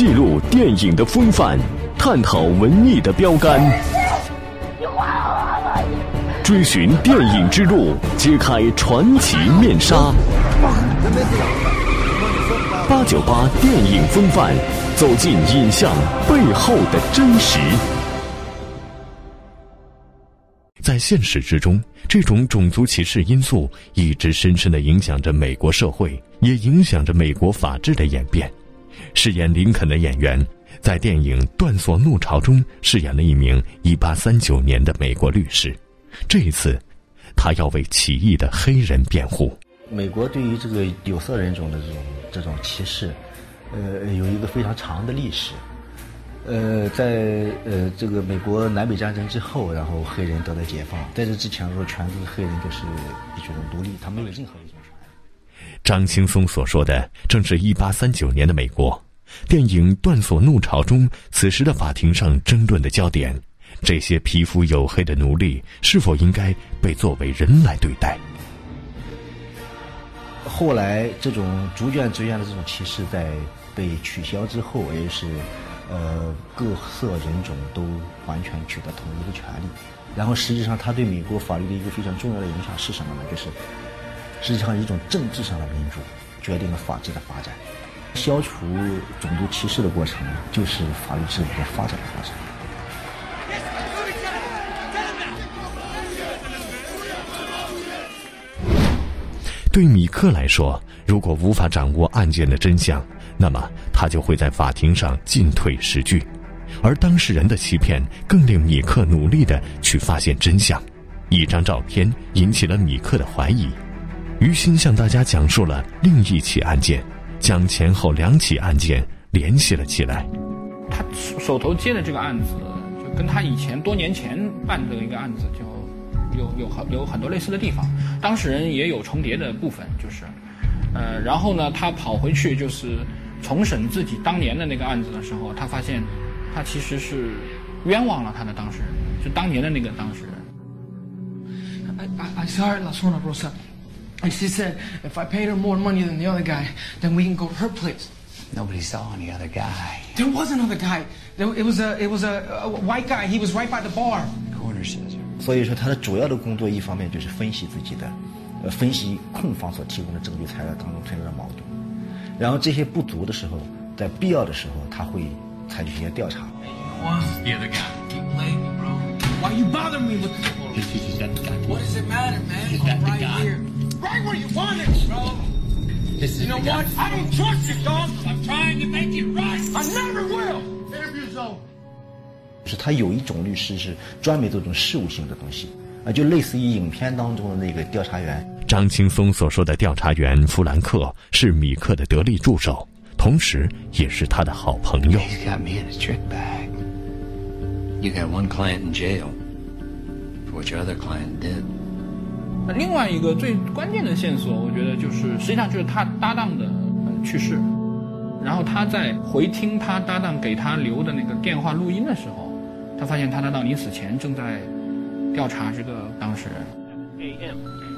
记录电影的风范，探讨文艺的标杆，追寻电影之路，揭开传奇面纱。八九八电影风范，走进影像背后的真实。在现实之中，这种种族歧视因素一直深深的影响着美国社会，也影响着美国法治的演变。饰演林肯的演员，在电影《断锁怒潮》中饰演了一名1839年的美国律师。这一次，他要为起义的黑人辩护。美国对于这个有色人种的这种这种歧视，呃，有一个非常长的历史。呃，在呃这个美国南北战争之后，然后黑人得到解放。在这之前，说全部黑人都是一种独立，他没有任何一种。张青松所说的正是1839年的美国。电影《断锁怒潮》中，此时的法庭上争论的焦点：这些皮肤黝黑的奴隶是否应该被作为人来对待？后来，这种逐渐逐渐的这种歧视在被取消之后，也是。呃，各色人种都完全取得统一的权利，然后实际上，它对美国法律的一个非常重要的影响是什么呢？就是实际上一种政治上的民主决定了法治的发展。消除种族歧视的过程，就是法律制度的发展过程。对米克来说，如果无法掌握案件的真相，那么他就会在法庭上进退失据，而当事人的欺骗更令米克努力的去发现真相。一张照片引起了米克的怀疑，于心向大家讲述了另一起案件，将前后两起案件联系了起来。他手头接的这个案子，就跟他以前多年前办的一个案子，就有有很有很多类似的地方，当事人也有重叠的部分，就是，呃，然后呢，他跑回去就是。重审自己当年的那个案子的时候，他发现，他其实是冤枉了他的当事人，就当年的那个当事人。I I I saw her last one of Rosa, and she said if I paid her more money than the other guy, then we can go to her place. Nobody saw any other guy. There was another guy. It was a it was a, a white guy. He was right by the bar. Corner scissor. 所以说，他的主要的工作一方面就是分析自己的，呃，分析控方所提供的证据材料当中存在的矛盾。然后这些不足的时候，在必要的时候，他会采取一些调查。 是他有一种律师是专门做这种事务性的东西，啊，就类似于影片当中的那个调查员。张青松所说的调查员弗兰克是米克的得力助手，同时也是他的好朋友。那另外一个最关键的线索，我觉得就是实际上就是他搭档的去世，然后他在回听他搭档给他留的那个电话录音的时候，他发现他搭档临死前正在调查这个当事人。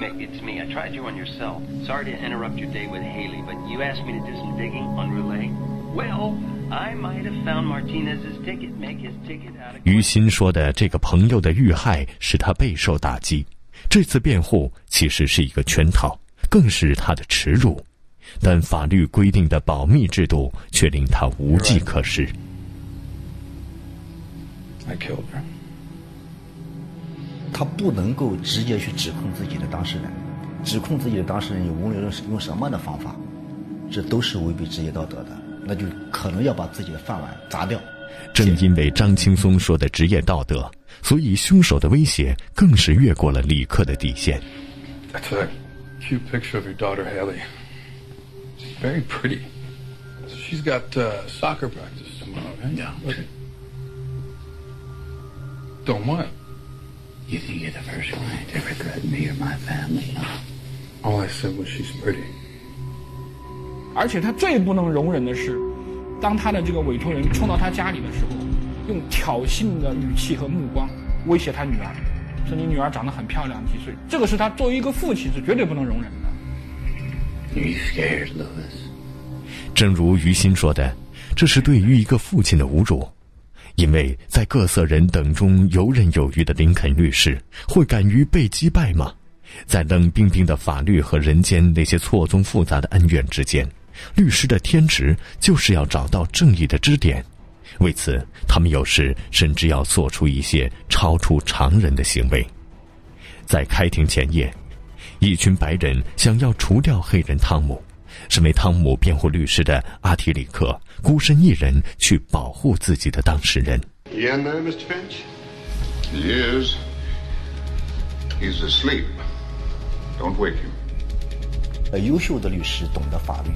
Mick, it's me. I tried you on your cell. Sorry to interrupt your day with Haley, but you asked me to do some digging on Roulette. Well, I might have found Martinez's ticket. Make his ticket out of. 于心说的这个朋友的遇害使他备受打击，这次辩护其实是一个圈套，更是他的耻辱。但法律规定的保密制度却令他无计可施。I killed her. 他不能够直接去指控自己的当事人，指控自己的当事人，你无论用用什么样的方法，这都是违背职业道德的，那就可能要把自己的饭碗砸掉。正因为张青松说的职业道德，所以凶手的威胁更是越过了李克的底线。That's a cute picture of your daughter Haley. She's very pretty. She's got soccer practice tomorrow. Yeah. Don't what? You think you're the first client to ever threaten me or my family? All I said was she's pretty. 而且他最不能容忍的是，当他的这个委托人冲到他家里的时候，用挑衅的语气和目光威胁他女儿，说你女儿长得很漂亮，几岁？这个是他作为一个父亲是绝对不能容忍的。正如于心说的，这是对于一个父亲的侮辱，因为在各色人等中游刃有余的林肯律师会敢于被击败吗？在冷冰冰的法律和人间那些错综复杂的恩怨之间，律师的天职就是要找到正义的支点。为此，他们有时甚至要做出一些超出常人的行为。在开庭前夜，一群白人想要除掉黑人汤姆，身为汤姆辩护律师的阿提里克孤身一人去保护自己的当事人。In there, Mr. Finch? He is. He's asleep. Don't wake him. 呃，优秀的律师懂得法律，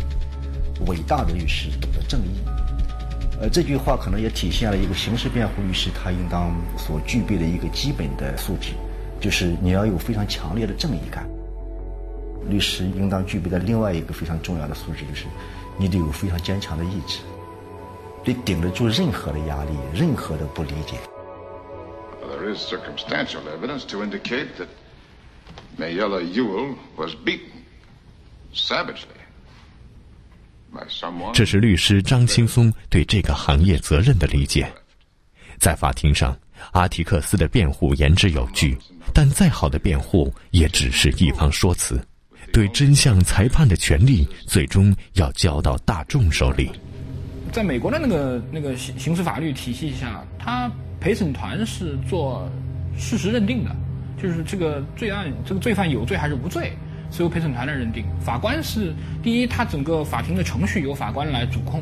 伟大的律师懂得正义。呃，这句话可能也体现了一个刑事辩护律师他应当所具备的一个基本的素质，就是你要有非常强烈的正义感。律师应当具备的另外一个非常重要的素质就是，你得有非常坚强的意志，得顶得住任何的压力，任何的不理解。There is circumstantial evidence to indicate that Mayella Ewell was beaten savagely. 这是律师张青松对这个行业责任的理解。在法庭上，阿提克斯的辩护言之有据，但再好的辩护也只是一方说辞。对真相裁判的权利，最终要交到大众手里。在美国的那个那个刑刑事法律体系下，他陪审团是做事实认定的，就是这个罪案这个罪犯有罪还是无罪，是由陪审团来认定。法官是第一，他整个法庭的程序由法官来主控；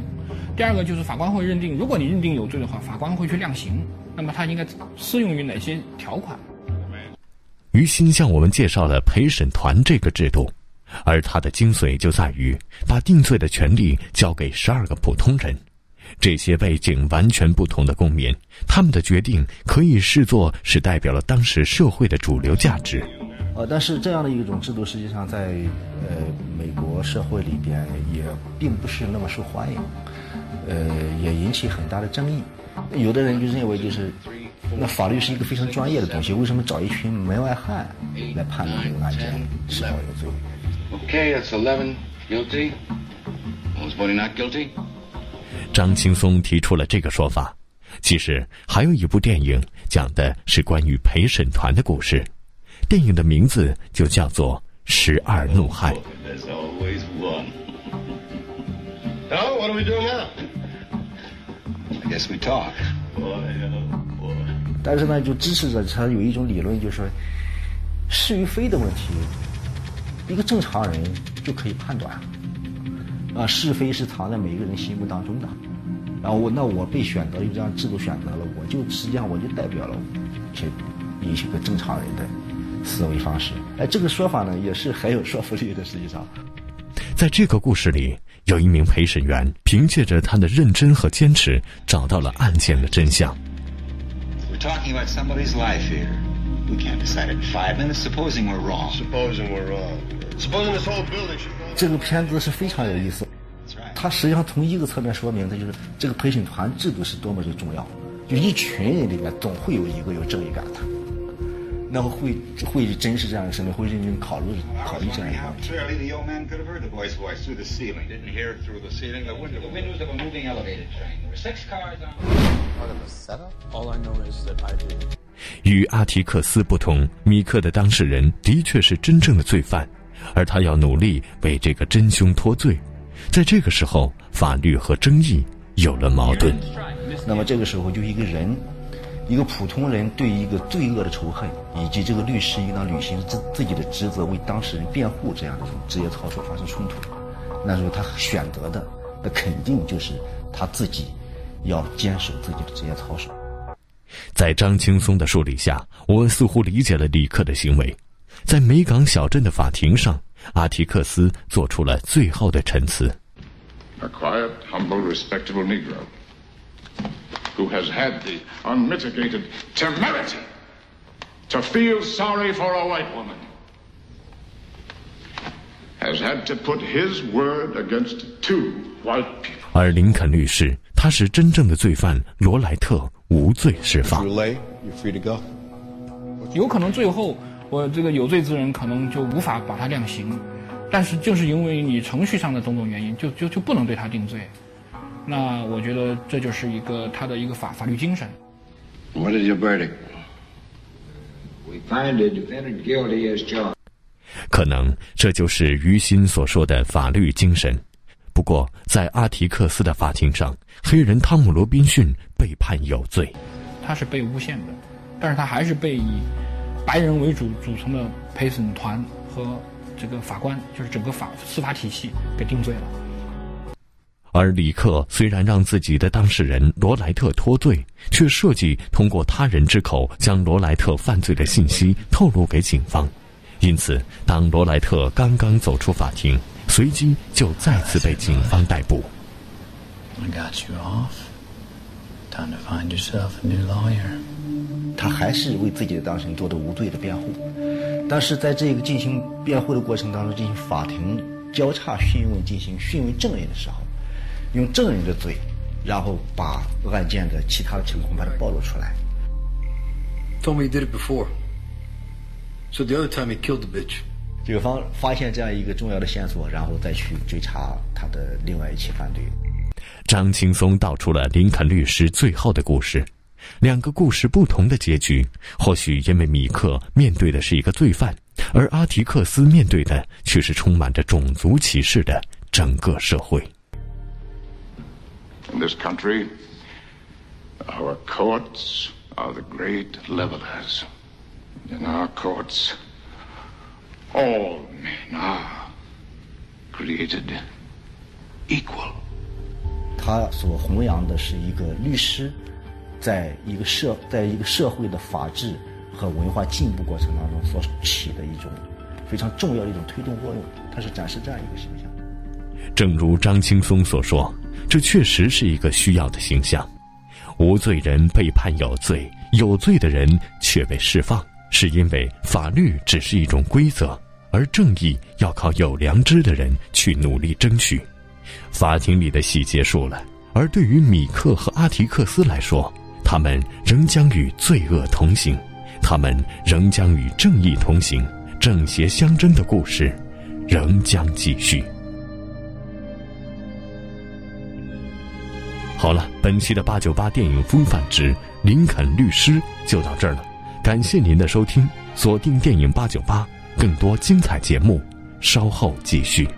第二个就是法官会认定，如果你认定有罪的话，法官会去量刑，那么他应该适用于哪些条款？于心向我们介绍了陪审团这个制度，而它的精髓就在于把定罪的权利交给十二个普通人。这些背景完全不同的公民，他们的决定可以视作是代表了当时社会的主流价值。呃，但是这样的一种制度，实际上在呃美国社会里边也并不是那么受欢迎，呃，也引起很大的争议。有的人就认为，就是那法律是一个非常专业的东西，为什么找一群门外汉来判断这个案件是否有罪？Okay, that's 11 guilty. Who's voting not guilty? 张青松提出了这个说法。其实还有一部电影讲的是关于陪审团的故事，电影的名字就叫做《十二怒汉》。There's always one. Now, what do we do now? I guess we talk. 但是呢，就支持者他有一种理论，就是说是与非的问题，一个正常人就可以判断。啊，是非是藏在每一个人心目当中的。然后我那我被选择，有这样制度选择了，我就实际上我就代表了这一些个正常人的思维方式。哎，这个说法呢也是很有说服力的。实际上，在这个故事里，有一名陪审员凭借着他的认真和坚持，找到了案件的真相。We're talking about somebody's life here. We can't decide in five minutes. Supposing we're wrong. Supposing we're wrong. Supposing this whole building should go. 这个片子是非常有意思。它实际上从一个侧面说明的就是这个陪审团制度是多么的重要。就一群人里面总会有一个有正义感的，那会会真是这样的事情？会认真考虑考虑这样的问题？与阿提克斯不同，米克的当事人的确是真正的罪犯，而他要努力为这个真凶脱罪。在这个时候，法律和争议有了矛盾。那么这个时候，就一个人，一个普通人对一个罪恶的仇恨，以及这个律师应当履行自自己的职责，为当事人辩护这样的一种职业操守发生冲突，那时候他选择的，那肯定就是他自己要坚守自己的职业操守。在张青松的梳理下，我似乎理解了李克的行为。在梅港小镇的法庭上，阿提克斯做出了最后的陈词。 A quiet, humble, respectable Negro who has had the unmitigated temerity to feel sorry for a white woman has had to put his word against two white people. 而林肯律师，他是真正的罪犯罗莱特无罪释放。 Relay, you're free to go. 有可能最后 我这个有罪之人可能就无法把他量刑，但是就是因为你程序上的种种原因，就就就不能对他定罪。那我觉得这就是一个他的一个法法律精神。What is your verdict? We find the defendant guilty as charged. 可能这就是于心所说的法律精神。不过，在阿提克斯的法庭上，黑人汤姆·罗宾逊被判有罪。他是被诬陷的，但是他还是被以白人为主组成的陪审团和这个法官，就是整个法司法体系给定罪了。而李克虽然让自己的当事人罗莱特脱罪，却设计通过他人之口将罗莱特犯罪的信息透露给警方。因此，当罗莱特刚刚走出法庭，随即就再次被警方逮捕。I got you off. Time to find yourself a new lawyer. 他还是为自己的当事人做的无罪的辩护，但是在这个进行辩护的过程当中，进行法庭交叉讯问、进行讯问证人的时候，用证人的嘴，然后把案件的其他的情况把它暴露出来。Told me he did it before. So the other time he killed the bitch. 警方发现这样一个重要的线索，然后再去追查他的另外一起犯罪。张青松道出了林肯律师最后的故事，两个故事不同的结局，或许因为米克面对的是一个罪犯，而阿提克斯面对的却是充满着种族歧视的整个社会。In this country, our courts are the great levelers. In our courts, all men are created equal. 他所弘扬的是一个律师，在一个社，在一个社会的法治和文化进步过程当中所起的一种非常重要的一种推动作用。它是展示这样一个形象。正如张青松所说，这确实是一个需要的形象。无罪人被判有罪，有罪的人却被释放，是因为法律只是一种规则，而正义要靠有良知的人去努力争取。法庭里的戏结束了，而对于米克和阿提克斯来说，他们仍将与罪恶同行，他们仍将与正义同行，正邪相争的故事仍将继续。好了，本期的八九八电影风范之林肯律师就到这儿了，感谢您的收听，锁定电影八九八，更多精彩节目稍后继续。